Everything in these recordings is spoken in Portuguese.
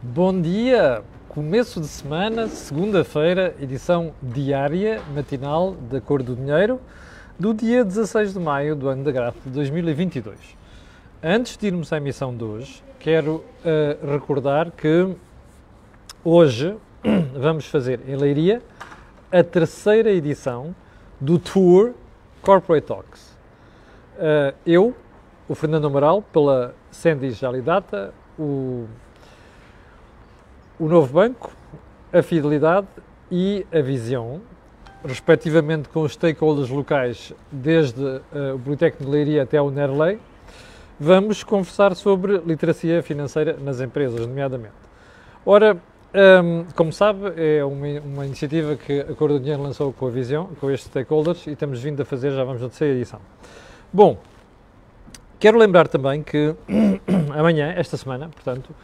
Bom dia! Começo de semana, segunda-feira, edição diária, matinal da Cor do Dinheiro, do dia 16 de maio do ano da graça de 2022. Antes de irmos à emissão de hoje, quero uh, recordar que hoje vamos fazer em Leiria a terceira edição do Tour Corporate Talks. Uh, eu, o Fernando Amaral, pela Sandy Jalidata, o o Novo Banco, a Fidelidade e a Visão, respectivamente com os stakeholders locais, desde uh, o Politécnico de Leiria até o Nerley, vamos conversar sobre literacia financeira nas empresas, nomeadamente. Ora, um, como sabe, é uma, uma, iniciativa que a Cor do Dinheiro lançou com a Visão, com estes stakeholders, e estamos vindo a fazer, já vamos na terceira edição. Bom, quero lembrar também que amanhã, esta semana, portanto,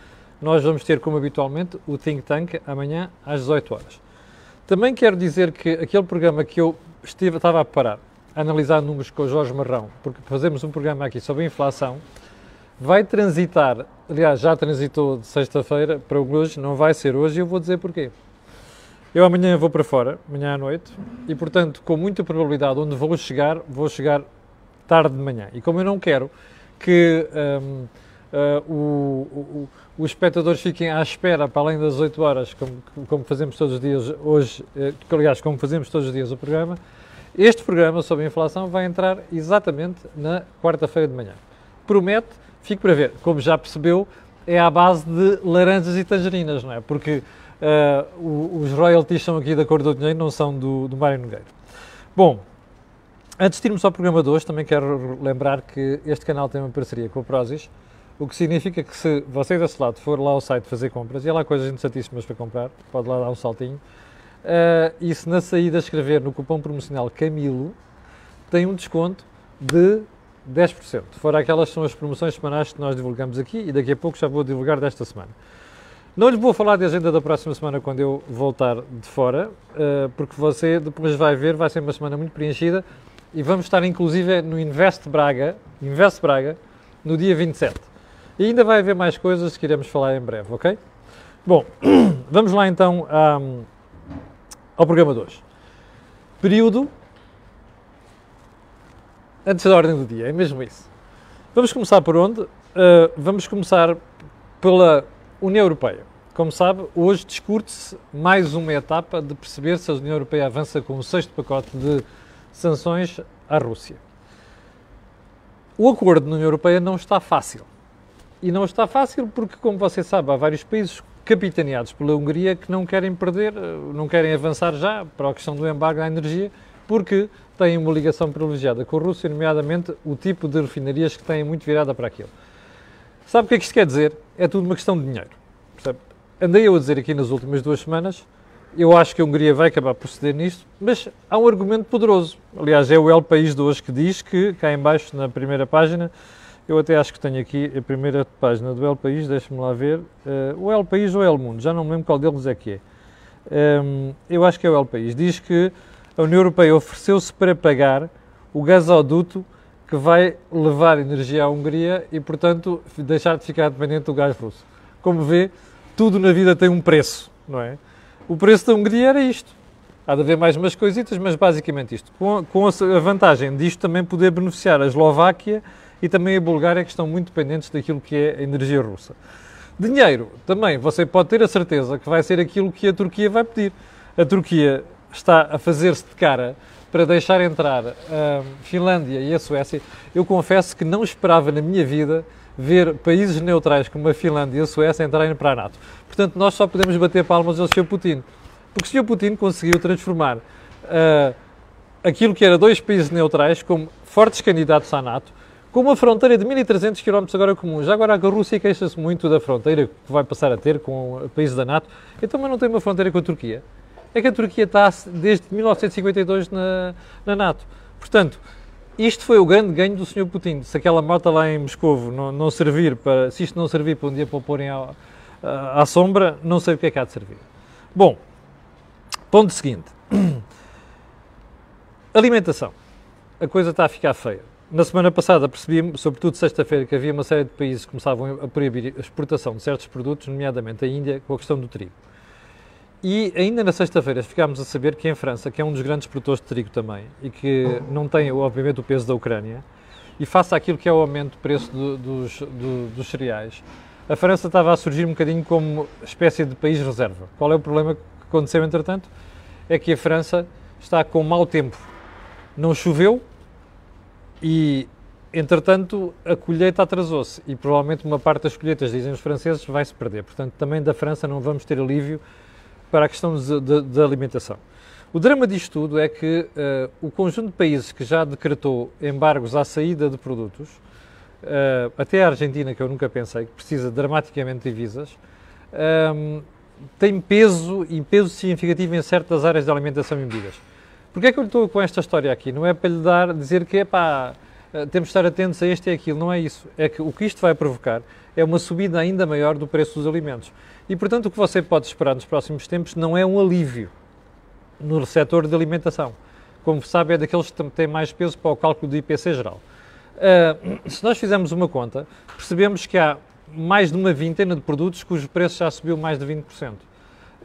nós vamos ter, como habitualmente, o Think Tank amanhã às 18 horas. Também quero dizer que aquele programa que eu estive, estava a preparar, a analisar números com o Jorge Marrão, porque fazemos um programa aqui sobre inflação, vai transitar, aliás, já transitou de sexta-feira para hoje, não vai ser hoje, e eu vou dizer porquê. Eu amanhã vou para fora, amanhã à noite, e portanto, com muita probabilidade, onde vou chegar, vou chegar tarde de manhã. E como eu não quero que um, uh, o, o, os espectadores fiquem à espera para além das 8 horas, como, como fazemos todos os dias hoje, uh, aliás, como fazemos todos os dias o programa, este programa sobre a inflação vai entrar exatamente na quarta-feira de manhã. Promete, fique para ver, como já percebeu, é à base de laranjas e tangerinas, não é? Porque uh, os royalties são aqui da cor do dinheiro, não são do, do Mário Nogueira. Bom, antes de irmos ao programa de hoje, também quero lembrar que este canal tem uma parceria com o Prozis, o que significa que se você desse lado for lá ao site fazer compras, e há lá coisas interessantíssimas para comprar, pode lá dar um saltinho, uh, e se na saída escrever no cupom promocional Camilo, tem um desconto de 10%. Fora aquelas são as promoções semanais que nós divulgamos aqui e daqui a pouco já vou divulgar desta semana. Não lhe vou falar de agenda da próxima semana quando eu voltar de fora, uh, porque você depois vai ver, vai ser uma semana muito preenchida e vamos estar inclusive no Invest Braga, Invest Braga, no dia 27. E ainda vai haver mais coisas que iremos falar em breve, ok? Bom, vamos lá então um, ao programa de hoje. Período antes da ordem do dia, é mesmo isso. Vamos começar por onde? Uh, vamos começar pela União Europeia. Como sabe, hoje discute-se mais uma etapa de perceber se a União Europeia avança com o sexto pacote de sanções à Rússia. O acordo na União Europeia não está fácil. E não está fácil porque, como você sabe, há vários países capitaneados pela Hungria que não querem perder, não querem avançar já para a questão do embargo à energia, porque têm uma ligação privilegiada com a Rússia, nomeadamente o tipo de refinarias que têm muito virada para aquilo. Sabe o que é que isto quer dizer? É tudo uma questão de dinheiro. Percebe? Andei eu a dizer aqui nas últimas duas semanas, eu acho que a Hungria vai acabar por ceder nisto, mas há um argumento poderoso. Aliás, é o El País de hoje que diz que, cá embaixo, na primeira página, eu até acho que tenho aqui a primeira página do El País, deixa-me lá ver. Uh, o El País ou El Mundo, já não me lembro qual deles é que é. Um, ehm, eu acho que é o El País. Diz que a União Europeia ofereceu-se para pagar o gasoduto que vai levar energia à Hungria e, portanto, deixar de ficar dependente do gás russo. Como vê, tudo na vida tem um preço, não é? O preço da Hungria era isto. Há de haver mais umas coisitas, mas basicamente isto. Com com a vantagem disto também poder beneficiar a Eslováquia e também a Bulgária, que estão muito dependentes daquilo que é a energia russa. Dinheiro, também, você pode ter a certeza que vai ser aquilo que a Turquia vai pedir. A Turquia está a fazer-se de cara para deixar entrar a Finlândia e a Suécia. Eu confesso que não esperava na minha vida ver países neutrais como a Finlândia e a Suécia entrarem para a NATO. Portanto, nós só podemos bater palmas ao Sr. Putin. Porque o Sr. Putin conseguiu transformar uh, aquilo que era dois países neutrais como fortes candidatos à NATO com uma fronteira de 1.300 km agora comum. Já agora a Rússia queixa-se muito da fronteira que vai passar a ter com países da NATO. Então, mas não tem uma fronteira com a Turquia. É que a Turquia está desde 1952 na, na NATO. Portanto, isto foi o grande ganho do Sr. Putin. Se aquela moto lá em Moscovo não, não, servir para, se isto não servir para um dia para o porem à, à sombra, não sei o que é que há de servir. Bom, ponto seguinte. Alimentação. A coisa está a ficar feia na semana passada percebi, sobretudo sexta-feira, que havia uma série de países que começavam a proibir a exportação de certos produtos, nomeadamente a Índia, com a questão do trigo. E ainda na sexta-feira ficámos a saber que em França, que é um dos grandes produtores de trigo também, e que não tem, obviamente, o peso da Ucrânia, e face àquilo que é o aumento do preço do, dos, do, dos cereais, a França estava a surgir um bocadinho como espécie de país reserva. Qual é o problema que aconteceu, entretanto? É que a França está com mau tempo. Não choveu, e, entretanto, a colheita atrasou-se e provavelmente uma parte das colheitas, dizem os franceses, vai se perder. Portanto, também da França não vamos ter alívio para a questão da alimentação. O drama disto tudo é que uh, o conjunto de países que já decretou embargos à saída de produtos, uh, até a Argentina, que eu nunca pensei, que precisa dramaticamente de divisas, um, ehm, tem peso e peso significativo em certas áreas de alimentação e bebidas. Porquê é que eu estou com esta história aqui? Não é para lhe dar, dizer que, eh, temos de estar atentos a este e aquilo, não é isso. É que o que isto vai provocar é uma subida ainda maior do preço dos alimentos. E, portanto, o que você pode esperar nos próximos tempos não é um alívio no setor de alimentação. Como sabe, é daqueles que têm mais peso para o cálculo do IPC geral. Uh, se nós fizermos uma conta, percebemos que há mais de uma vintena de produtos cujos preços já subiu mais de 20%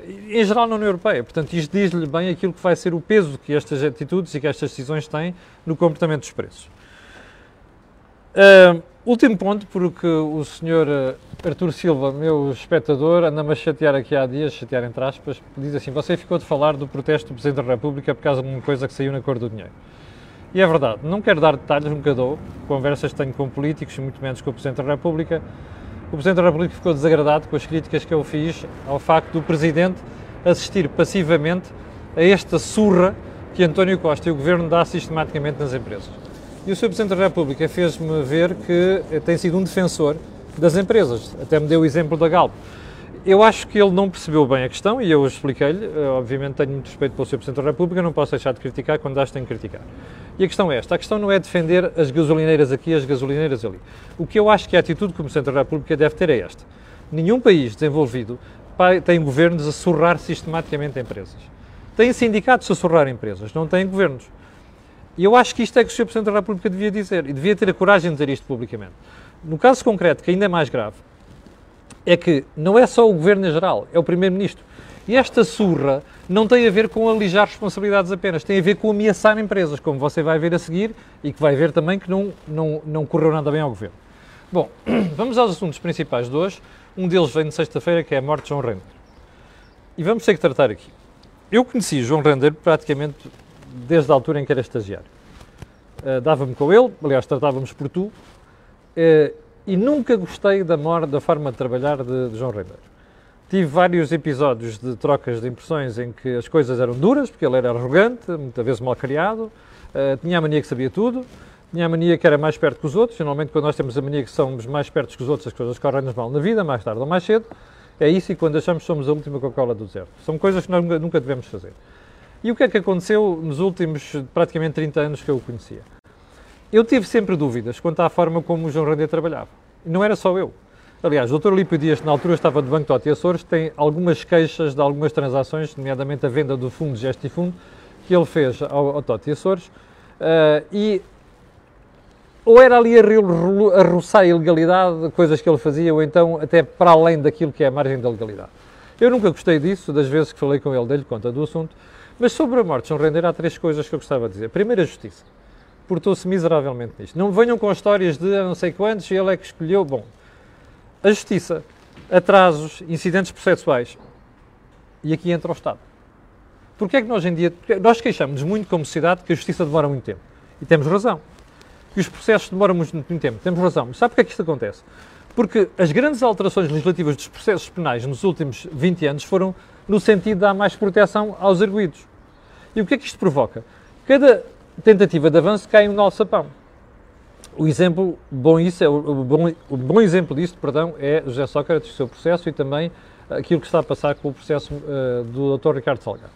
em geral na União Europeia. Portanto, isto diz-lhe bem aquilo que vai ser o peso que estas atitudes e que estas decisões têm no comportamento dos preços. Uh, último ponto, porque o senhor uh, Artur Silva, meu espectador, anda-me a chatear aqui há dias, chatear entre aspas, diz assim, você ficou de falar do protesto do Presidente da República por causa de uma coisa que saiu na cor do dinheiro. E é verdade, não quero dar detalhes, nunca dou, conversas tenho com políticos, muito menos com o Presidente da República, o Presidente da República ficou desagradado com as críticas que eu fiz ao facto do Presidente assistir passivamente a esta surra que António Costa e o Governo dá sistematicamente nas empresas. E o Sr. Presidente da República fez-me ver que tem sido um defensor das empresas, até me deu o exemplo da Galp. Eu acho que ele não percebeu bem a questão e eu expliquei-lhe. Eh, obviamente tenho muito respeito pelo Sr. Presidente da República, não posso deixar de criticar quando acho que tenho que criticar. E a questão é esta: a questão não é defender as gasolineiras aqui as gasolineiras ali. O que eu acho que a atitude que o Presidente da República deve ter é esta: nenhum país desenvolvido tem governos a surrar sistematicamente empresas. Tem sindicatos a surrar empresas, não tem governos. E eu acho que isto é que o Sr. Presidente da República devia dizer e devia ter a coragem de dizer isto publicamente. No caso concreto, que ainda é mais grave, é que não é só o governo em geral, é o primeiro-ministro. E esta surra não tem a ver com alijar responsabilidades apenas, tem a ver com ameaçar empresas, como você vai ver a seguir e que vai ver também que não, não, não correu nada bem ao governo. Bom, vamos aos assuntos principais de hoje. Um deles vem de sexta-feira, que é a morte de João Render. E vamos ter que tratar aqui. Eu conheci João Render praticamente desde a altura em que era estagiário. Uh, Dava-me com ele, aliás, tratávamos por tu. Uh, e nunca gostei da, da forma de trabalhar de, de João Rendeiro. Tive vários episódios de trocas de impressões em que as coisas eram duras, porque ele era arrogante, muitas vezes mal criado, uh, tinha a mania que sabia tudo, tinha a mania que era mais perto que os outros. Normalmente, quando nós temos a mania que somos mais perto que os outros, as coisas correm-nos mal na vida, mais tarde ou mais cedo. É isso, e quando achamos que somos a última Coca-Cola do deserto. São coisas que nós nunca devemos fazer. E o que é que aconteceu nos últimos praticamente 30 anos que eu o conhecia? Eu tive sempre dúvidas quanto à forma como o João Rendeiro trabalhava. Não era só eu. Aliás, o Dr. Lípio Dias, na altura estava do Banco Totti Açores, tem algumas queixas de algumas transações, nomeadamente a venda do fundo Gestifundo, que ele fez ao, ao Totti Açores, uh, e ou era ali a, roçar a ilegalidade, coisas que ele fazia, ou então até para além daquilo que é a margem da legalidade. Eu nunca gostei disso, das vezes que falei com ele, dei-lhe conta do assunto, mas sobre a morte de João Rendeiro há três coisas que eu gostava de dizer. Primeiro, a justiça portou-se miseravelmente nisto. Não venham com histórias de não sei quantos e ele é que escolheu. Bom, a justiça, atrasos, incidentes processuais. E aqui entra o Estado. Porque é que nós, em dia, nós queixamos muito como sociedade que a justiça demora muito tempo. E temos razão. Que os processos demoram muito, muito tempo. Temos razão. Mas sabe porque é que isto acontece? Porque as grandes alterações legislativas dos processos penais nos últimos 20 anos foram no sentido de dar mais proteção aos arguídos. E o que é que isto provoca? Cada tentativa de avanço cai no nosso sapão. O exemplo bom, isso é, o, bom, o bom exemplo disto perdão, é José Sócrates, o seu processo e também aquilo que está a passar com o processo uh, do Dr. Ricardo Salgado.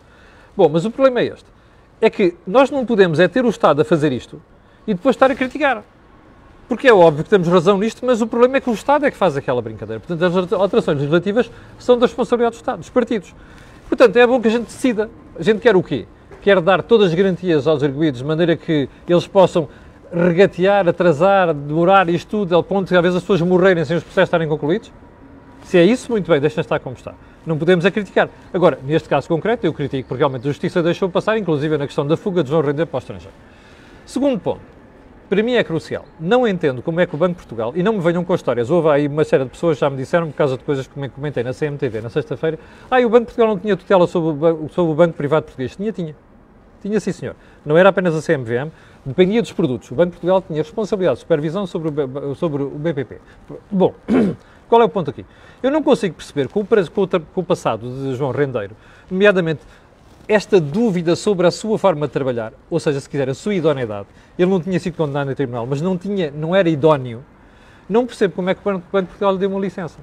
Bom, mas o problema é este. É que nós não podemos é ter o Estado a fazer isto e depois estar a criticar. Porque é óbvio que temos razão nisto, mas o problema é que o Estado é que faz aquela brincadeira. Portanto, as alterações legislativas são da responsabilidade do Estado, dos partidos. Portanto, é bom que a gente decida. A gente quer o quê? Quer dar todas as garantias aos arguídos, de maneira que eles possam regatear, atrasar, demorar isto tudo, ao ponto de às vezes as pessoas morrerem sem os processos estarem concluídos? Se é isso, muito bem, deixa estar como está. Não podemos a criticar. Agora, neste caso concreto, eu critico porque realmente a Justiça deixou passar, inclusive na questão da fuga de João Render para o estrangeiro. Segundo ponto, para mim é crucial. Não entendo como é que o Banco de Portugal, e não me venham com histórias, houve aí uma série de pessoas que já me disseram, por causa de coisas que comentei na CMTV na sexta-feira, ah, o Banco de Portugal não tinha tutela sobre o, sobre o Banco Privado Português. Tinha, tinha. Tinha sim, senhor. Não era apenas a CMVM, dependia dos produtos. O Banco de Portugal tinha responsabilidade de supervisão sobre o, sobre o BPP. Bom, qual é o ponto aqui? Eu não consigo perceber, com o, com o passado de João Rendeiro, nomeadamente esta dúvida sobre a sua forma de trabalhar, ou seja, se quiser, a sua idoneidade, ele não tinha sido condenado em tribunal, mas não, tinha, não era idóneo, não percebo como é que o Banco de Portugal lhe deu uma licença.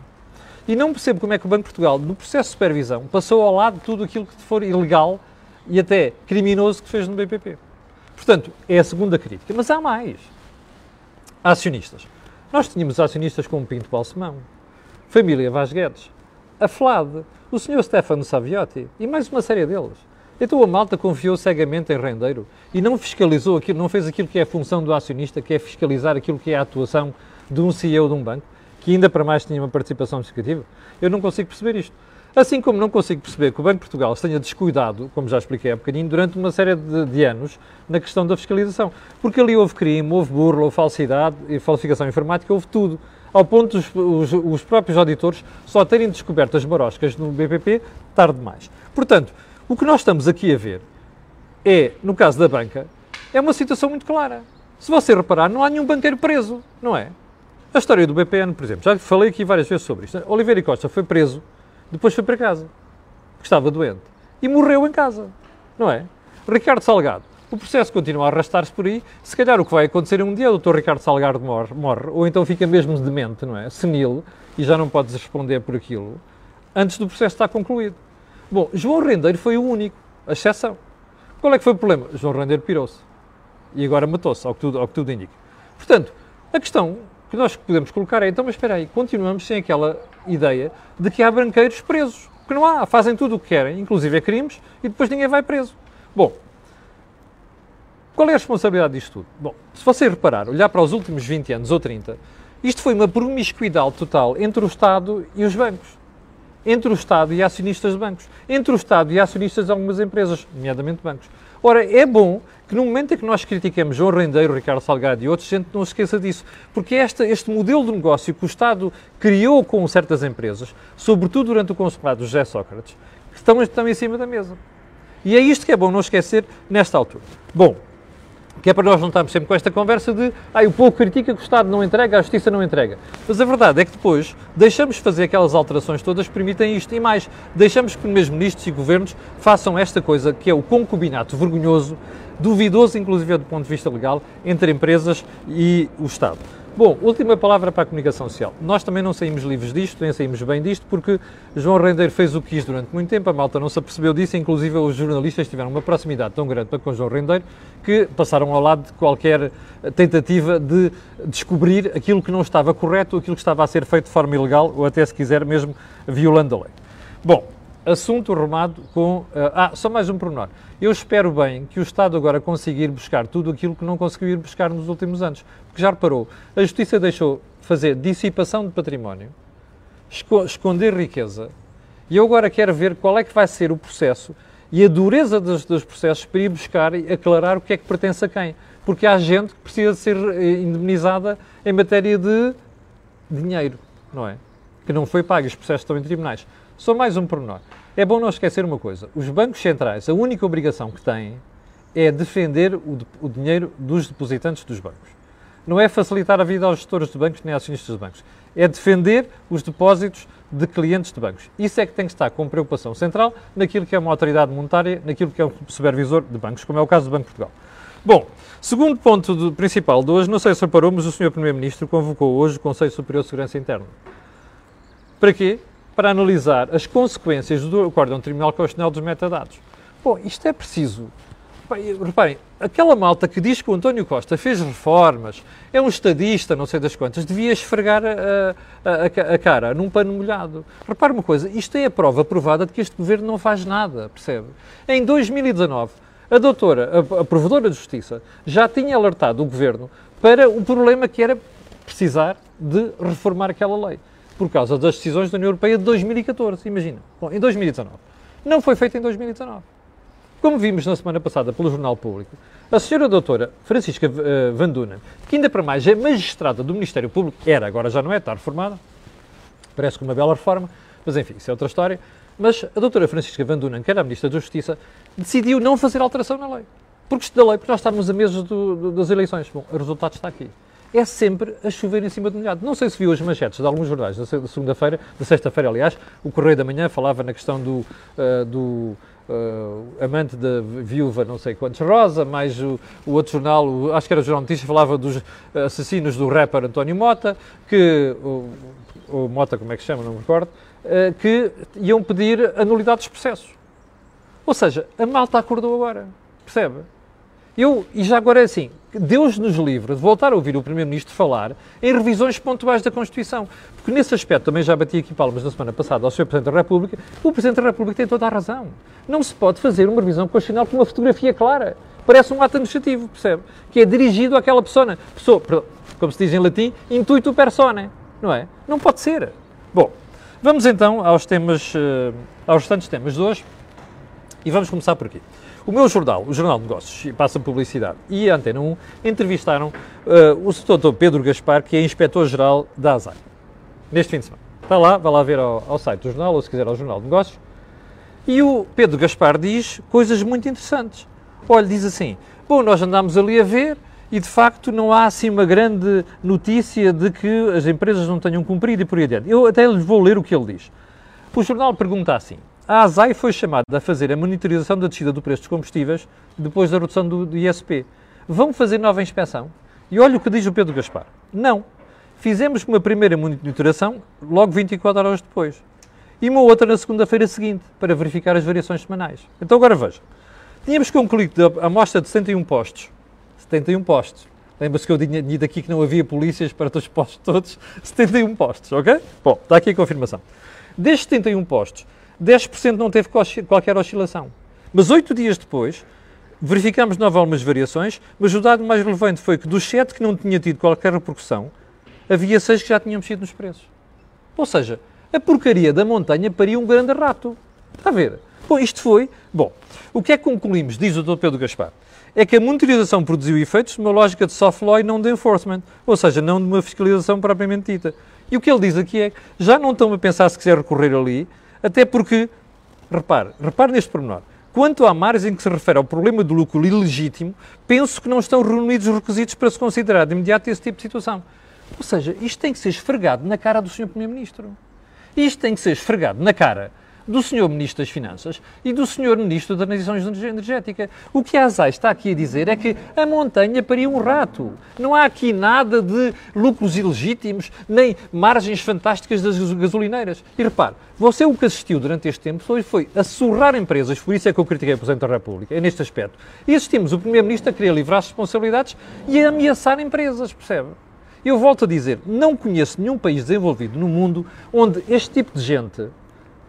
E não percebo como é que o Banco de Portugal, no processo de supervisão, passou ao lado de tudo aquilo que for ilegal e até criminoso que fez no BPP. Portanto, é a segunda crítica. Mas há mais. Acionistas. Nós tínhamos acionistas como Pinto Balsemão, Família Vaz Guedes, a FLAD, o Sr. Stefano Saviotti e mais uma série deles. Então a malta confiou cegamente em rendeiro e não fiscalizou aquilo, não fez aquilo que é a função do acionista, que é fiscalizar aquilo que é a atuação de um CEO de um banco, que ainda para mais tinha uma participação significativa. Eu não consigo perceber isto. Assim como não consigo perceber que o Banco de Portugal se tenha descuidado, como já expliquei há bocadinho, durante uma série de, de, anos na questão da fiscalização. Porque ali houve crime, houve burla, houve falsidade e falsificação informática, houve tudo. Ao ponto dos os, os próprios auditores só terem descoberto as baroscas no BPP tarde demais. Portanto, o que nós estamos aqui a ver é, no caso da banca, é uma situação muito clara. Se você reparar, não há nenhum banqueiro preso, não é? A história do BPN, por exemplo, já falei aqui várias vezes sobre isto. Oliveira Costa foi preso, depois foi para casa, porque estava doente, e morreu em casa, não é? Ricardo Salgado, o processo continua a arrastar-se por aí, se calhar o que vai acontecer um dia, o Dr. Ricardo Salgado morre, morre, ou então fica mesmo demente, não é? Senil, e já não podes responder por aquilo, antes do processo estar concluído. Bom, João Rendeiro foi o único, a exceção. Qual é que foi o problema? João Rendeiro pirou-se. E agora matou-se, ao, que ao que tudo indica. Portanto, a questão que nós podemos colocar é, então, mas espera aí, continuamos sem aquela ideia de que há branqueiros presos. Porque não há, fazem tudo o que querem, inclusive é crimes, e depois ninguém vai preso. Bom, qual é a responsabilidade disto tudo? Bom, se você reparar, olhar para os últimos 20 anos ou 30, isto foi uma promiscuidade total entre o Estado e os bancos entre o Estado e acionistas de bancos, entre o Estado e acionistas de algumas empresas, nomeadamente bancos. Ora, é bom que no momento em que nós criticamos João Rendeiro, Ricardo Salgado e outros, a gente não se esqueça disso, porque esta, este modelo de negócio que o Estado criou com certas empresas, sobretudo durante o consulado de José Sócrates, estão, estão em cima da mesa. E é isto que é bom não esquecer nesta altura. Bom, que é para nós não estarmos sempre com esta conversa de ah, o povo critica que o Estado não entrega, a Justiça não entrega. Mas a verdade é que depois deixamos fazer aquelas alterações todas que permitem isto e mais. Deixamos que mesmo ministros e governos façam esta coisa que é o concubinato vergonhoso, duvidoso inclusive do ponto de vista legal, entre empresas e o Estado. Bom, última palavra para a comunicação social. Nós também não saímos livres disto, nem saímos bem disto, porque João Rendeiro fez o que quis durante muito tempo, a malta não se apercebeu disso, inclusive os jornalistas tiveram uma proximidade tão grande com João Rendeiro que passaram ao lado de qualquer tentativa de descobrir aquilo que não estava correto, aquilo que estava a ser feito de forma ilegal ou até, se quiser, mesmo violando a lei. Bom, assunto arrumado com. Uh, ah, só mais um pormenor. Eu espero bem que o Estado agora consiga ir buscar tudo aquilo que não conseguiu ir buscar nos últimos anos. Porque já reparou, a Justiça deixou fazer dissipação de património, esco esconder riqueza, e eu agora quero ver qual é que vai ser o processo e a dureza dos, dos processos para ir buscar e aclarar o que é que pertence a quem. Porque há gente que precisa ser eh, indemnizada em matéria de dinheiro, não é? Que não foi pago, os processos estão em tribunais. Só mais um pormenor. É bom não esquecer uma coisa: os bancos centrais, a única obrigação que têm é defender o, o dinheiro dos depositantes dos bancos. Não é facilitar a vida aos gestores de bancos nem acionistas de bancos. É defender os depósitos de clientes de bancos. Isso é que tem que estar com preocupação central naquilo que é uma autoridade monetária, naquilo que é um supervisor de bancos, como é o caso do Banco de Portugal. Bom, segundo ponto do, principal de hoje, não sei se reparou, mas o Sr. Primeiro-Ministro convocou hoje o Conselho Superior de Segurança Interna. Para quê? Para analisar as consequências do acórdão Tribunal Constitucional dos metadados. Bom, isto é preciso. Reparem, aquela malta que diz que o António Costa fez reformas, é um estadista, não sei das quantas, devia esfregar a, a, a, cara num pano molhado. Repare uma coisa, isto é a prova provada de que este governo não faz nada, percebe? Em 2019, A doutora, a, a provedora de justiça, já tinha alertado o governo para o problema que era precisar de reformar aquela lei, por causa das decisões da União Europeia de 2014. Imagina. Bom, em 2019. Não foi feito em 2019. Como vimos na semana passada pelo Jornal Público, a senhora doutora Francisca uh, Van Dunen, que ainda para mais é magistrada do Ministério Público, era, agora já não é, está reformada, parece que uma bela reforma, mas enfim, isso é outra história. Mas a doutora Francisca Van Dunen, que era a Ministra da Justiça, decidiu não fazer alteração na lei. Porque da lei, porque nós estávamos a meses do, do, das eleições. Bom, o resultado está aqui. É sempre a chover em cima do molhado. Não sei se viu as manchetes de alguns jornais da segunda-feira, da sexta-feira, aliás, o Correio da Manhã falava na questão do, uh, do uh, amante da viúva não sei quantos Rosa, mais o, o outro jornal, o, acho que era o Jornal Notícias, falava dos assassinos do rapper António Mota, que, o, o Mota, como é que chama, não me recordo, uh, que iam pedir a nulidade dos processos. Ou seja, a malta acordou agora, percebe? Eu, e já agora é assim, Deus nos livre de voltar a ouvir o Primeiro-Ministro falar em revisões pontuais da Constituição. Porque nesse aspecto, também já bati aqui palmas na semana passada ao Sr. Presidente da República, o Presidente da República tem toda a razão. Não se pode fazer uma revisão constitucional com uma fotografia clara. Parece um ato administrativo, percebe? Que é dirigido àquela pessoa, pessoa como se diz em latim, intuito persone, não é? Não pode ser. Bom, vamos então aos temas, uh, aos restantes temas de hoje e vamos começar por aqui. O meu jornal, o Jornal de Negócios, passa publicidade, e a Antena 1 entrevistaram uh, o Dr. Pedro Gaspar, que é inspetor-geral da ASAI, neste fim de semana. Está lá, vai lá ver ao, ao, site do jornal, ou se quiser ao Jornal de Negócios. E o Pedro Gaspar diz coisas muito interessantes. Olha, diz assim: Bom, nós andámos ali a ver e de facto não há assim uma grande notícia de que as empresas não tenham cumprido e por aí adiante. Eu até lhes vou ler o que ele diz. O jornal pergunta assim: a ASAI foi chamada a fazer a monitorização da descida do preço dos combustíveis depois da redução do, ISP. Vão fazer nova inspeção? E olha o que diz o Pedro Gaspar. Não. Fizemos uma primeira monitoração logo 24 horas depois. E uma outra na segunda-feira seguinte, para verificar as variações semanais. Então agora veja. Tínhamos concluído a amostra de 71 postos. 71 postos. Lembra-se que eu tinha dito aqui que não havia polícias para os postos todos? 71 postos, ok? Bom, está aqui a confirmação. Destes 71 postos, 10% não teve qualquer oscilação. Mas oito dias depois, verificamos novas algumas variações, mas o dado mais relevante foi que dos sete que não tinha tido qualquer repercussão, havia seis que já tinham mexido nos preços. Ou seja, a porcaria da montanha paria um grande rato. Está a ver? Bom, isto foi. Bom, o que é que concluímos, diz o Dr. Pedro Gaspar? É que a monitorização produziu efeitos de uma lógica de soft law e não de enforcement, ou seja, não de uma fiscalização propriamente dita. E o que ele diz aqui é que já não estão a pensar se quiser recorrer ali, até porque, repare, repare neste pormenor. Quanto à margem que se refere ao problema do lucro ilegítimo, penso que não estão reunidos os requisitos para se considerar de imediato esse tipo de situação. Ou seja, isto tem que ser esfregado na cara do Sr. Primeiro-Ministro. Isto tem que ser esfregado na cara do Sr. Ministro das Finanças e do Sr. Ministro da Transição Energética. O que a ASAI está aqui a dizer é que a montanha paria um rato. Não há aqui nada de lucros ilegítimos, nem margens fantásticas das gasolineiras. E repare, você o que assistiu durante este tempo foi, foi a surrar empresas, por isso é que eu critiquei o Presidente da República, é neste aspecto. E assistimos o Primeiro-Ministro a querer livrar responsabilidades e a ameaçar empresas, percebe? Eu volto a dizer, não conheço nenhum país desenvolvido no mundo onde este tipo de gente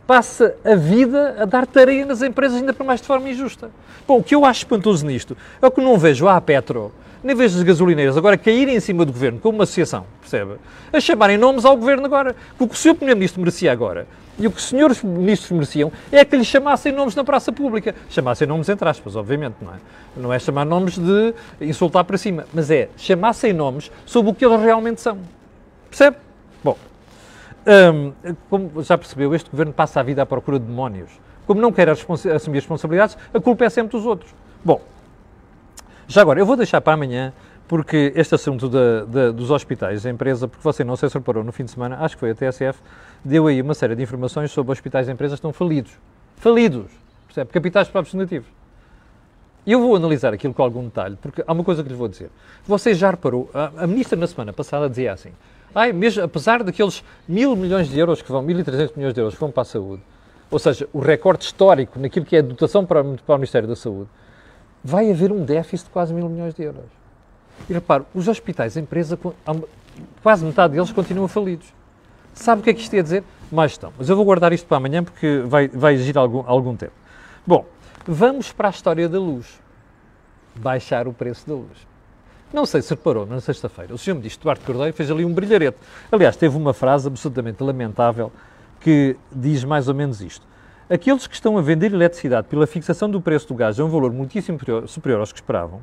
passa a vida a dar tarefa nas empresas, ainda para mais de forma injusta. Bom, o que eu acho espantoso nisto é o que não vejo a Petro, nem vejo as gasolineiras agora caírem em cima do governo como uma associação, percebe? A chamarem nomes ao governo agora. O que o Sr. Primeiro-Ministro merecia agora e o que os senhores ministros mereciam é que lhe chamassem nomes na praça pública. Chamassem nomes entre aspas, obviamente, não é? Não é chamar nomes de insultar para cima, mas é chamassem nomes sobre o que eles realmente são. Percebe? Bom, como já percebeu, este governo passa a vida à procura de demónios. Como não quer assumir as responsabilidades, a culpa é sempre dos outros. Bom, já agora, eu vou deixar para amanhã, porque este assunto da, da, dos hospitais, a empresa, porque você não se reparou no fim de semana, acho que foi a TSF, deu aí uma série de informações sobre hospitais e empresas que estão falidos. Falidos! Percebe? Capitais próprios negativos. Eu vou analisar aquilo com algum detalhe, porque há uma coisa que lhes vou dizer. Você já reparou, a, a ministra na semana passada dizia assim, Ai, mesmo, apesar daqueles mil milhões de euros que vão, 1.300 milhões de euros que vão para a saúde, ou seja, o recorde histórico naquilo que é a dotação para, para o Ministério da Saúde, vai haver um déficit de quase mil milhões de euros. E repare, os hospitais, a empresa, quase metade deles continuam falidos. Sabe o que é que isto ia dizer? Mais estão. Mas eu vou guardar isto para amanhã porque vai, vai exigir algum, algum tempo. Bom, vamos para a história da luz. baixar o preço da luz. Não sei se reparou, mas na sexta-feira o Sr. Ministro Duarte Cordeiro fez ali um brilharete. Aliás, teve uma frase absolutamente lamentável que diz mais ou menos isto. Aqueles que estão a vender eletricidade pela fixação do preço do gás a um valor muitíssimo superior aos que esperavam,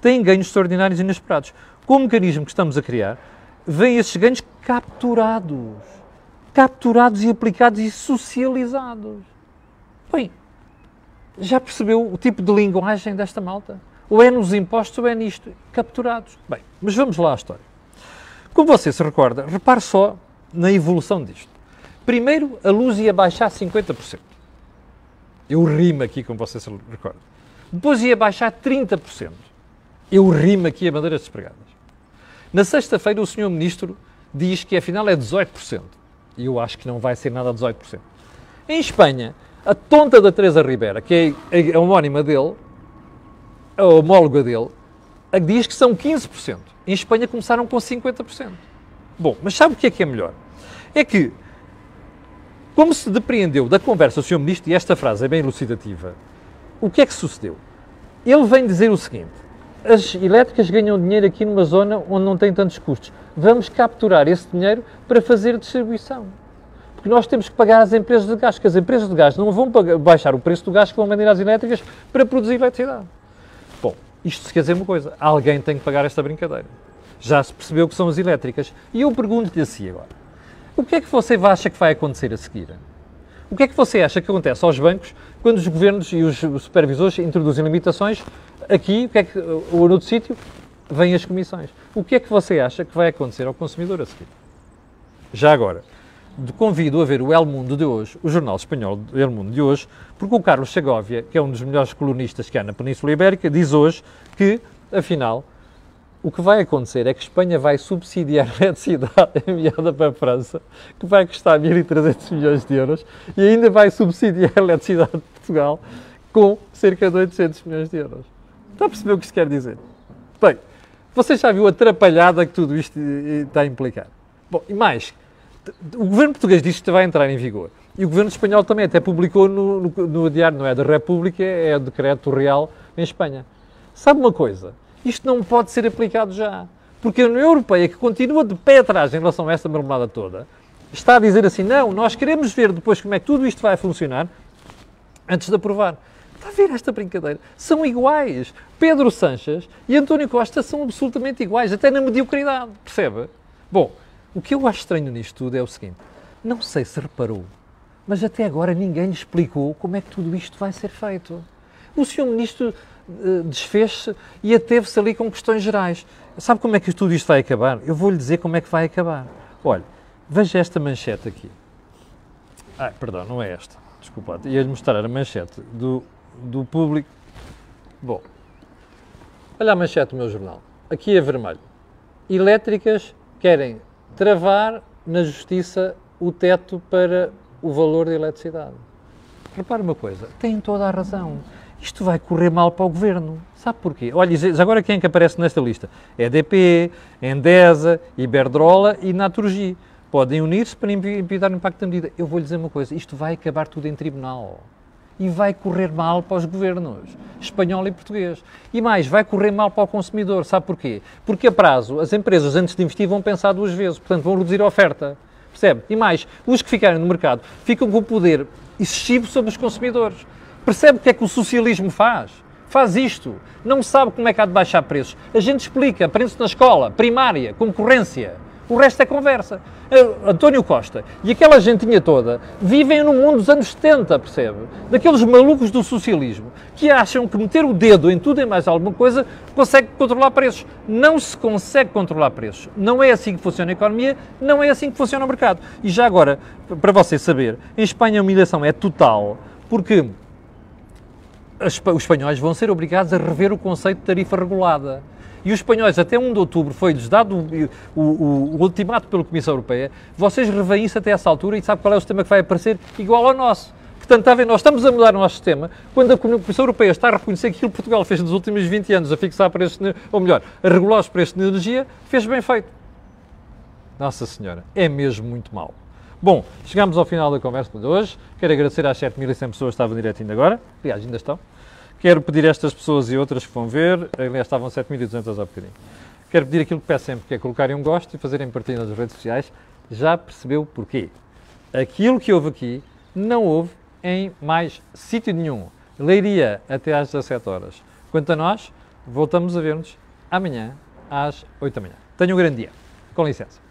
têm ganhos extraordinários e inesperados. Com o mecanismo que estamos a criar, vêm esses ganhos capturados. Capturados e aplicados e socializados. Bem, já percebeu o tipo de linguagem desta malta? Ou é nos impostos ou é nisto. Capturados. Bem, mas vamos lá à história. Como você se recorda, repare só na evolução disto. Primeiro, a luz ia baixar 50%. Eu rimo aqui, como você se recorda. Depois ia baixar 30%. Eu rimo aqui a bandeiras despregadas. Na sexta-feira, o senhor Ministro diz que afinal é 18%. E eu acho que não vai ser nada 18%. Em Espanha, a tonta da Teresa Ribeira, que é a homónima dele, a homóloga dele, diz que são 15%. Em Espanha começaram com 50%. Bom, mas sabe o que é que é melhor? É que, como se depreendeu da conversa do Sr. Ministro, e esta frase é bem elucidativa, o que é que sucedeu? Ele vem dizer o seguinte: as elétricas ganham dinheiro aqui numa zona onde não tem tantos custos. Vamos capturar esse dinheiro para fazer distribuição. Porque nós temos que pagar às empresas de gás, que as empresas de gás não vão baixar o preço do gás que vão vender às elétricas para produzir eletricidade. Isto quer dizer uma coisa, alguém tem que pagar esta brincadeira. Já se percebeu que são as elétricas. E eu pergunto-lhe assim agora, o que é que você acha que vai acontecer a seguir? O que é que você acha que acontece aos bancos quando os governos e os supervisores introduzem limitações? Aqui, o que é que, ou noutro sítio, vêm as comissões. O que é que você acha que vai acontecer ao consumidor a seguir? Já agora, convido a ver o El Mundo de hoje, o jornal espanhol El Mundo de hoje, porque o Carlos Segovia, que é um dos melhores colunistas que há na Península Ibérica, diz hoje que, afinal, o que vai acontecer é que Espanha vai subsidiar a eletricidade enviada para a França, que vai custar 1.300 milhões de euros, e ainda vai subsidiar a eletricidade de Portugal com cerca de 800 milhões de euros. Está a perceber o que isto quer dizer? Bem, você já viu a atrapalhada que tudo isto está a implicar. Bom, e mais, o governo português diz que vai entrar em vigor. E o governo espanhol também até publicou no, no, no diário, não é da República, é o decreto real em Espanha. Sabe uma coisa? Isto não pode ser aplicado já. Porque a União Europeia, que continua de pé atrás em relação a esta marmelada toda, está a dizer assim: não, nós queremos ver depois como é que tudo isto vai funcionar antes de aprovar. Está a ver esta brincadeira? São iguais. Pedro Sanches e António Costa são absolutamente iguais, até na mediocridade, percebe? Bom, o que eu acho estranho nisto tudo é o seguinte: não sei se reparou, mas até agora ninguém lhe explicou como é que tudo isto vai ser feito. O senhor ministro uh, desfez-se e ateve-se ali com questões gerais. Sabe como é que tudo isto vai acabar? Eu vou-lhe dizer como é que vai acabar. Olha, veja esta manchete aqui. Ah, perdão, não é esta. Desculpa, ia-lhe mostrar a manchete do, do público. Bom, olha a manchete do meu jornal. Aqui é vermelho. Elétricas querem travar na justiça o teto para o valor da eletricidade. Repare uma coisa, tem toda a razão. Isto vai correr mal para o governo. Sabe porquê? Olha, agora quem é que aparece nesta lista? EDP, Endesa, Iberdrola e Naturgy. Podem unir-se para impedir o impacto da medida. Eu vou-lhe dizer uma coisa, isto vai acabar tudo em tribunal e vai correr mal para os governos, espanhol e português. E mais, vai correr mal para o consumidor. Sabe porquê? Porque a prazo, as empresas, antes de investir, vão pensar duas vezes. Portanto, vão reduzir a oferta. Percebe? E mais, os que ficarem no mercado ficam com o poder excessivo sobre os consumidores. Percebe o que é que o socialismo faz? Faz isto. Não sabe como é que há de baixar preços. A gente explica, aprende-se na escola, primária, concorrência. O resto é conversa. António Costa e aquela gentinha toda vivem no mundo dos anos 70, percebe? Daqueles malucos do socialismo que acham que meter o dedo em tudo e mais alguma coisa consegue controlar preços. Não se consegue controlar preços. Não é assim que funciona a economia, não é assim que funciona o mercado. E já agora, para você saber, em Espanha a humilhação é total, porque os espanhóis vão ser obrigados a rever o conceito de tarifa regulada. E os espanhóis, até 1 de outubro, foi-lhes dado o, o, o, ultimato pela Comissão Europeia, vocês revêem isso até essa altura e sabe qual é o sistema que vai aparecer? Igual ao nosso. Portanto, está a ver, nós estamos a mudar o nosso sistema quando a Comissão Europeia está a reconhecer que aquilo que Portugal fez nos últimos 20 anos a fixar preços, ou melhor, a regular os preços de energia, fez bem feito. Nossa Senhora, é mesmo muito mal. Bom, chegamos ao final da conversa de hoje. Quero agradecer às 7.100 pessoas que estavam direto ainda agora. Aliás, ainda estão Quero pedir a estas pessoas e outras que vão ver, aliás estavam 7.200 ao bocadinho, quero pedir aquilo que peço sempre, que é colocarem um gosto e fazerem partilha nas redes sociais. Já percebeu porquê? Aquilo que houve aqui não houve em mais sítio nenhum. Leiria até às 17 horas. Quanto a nós, voltamos a ver-nos amanhã às 8 da manhã. Tenham um grande dia. Com licença.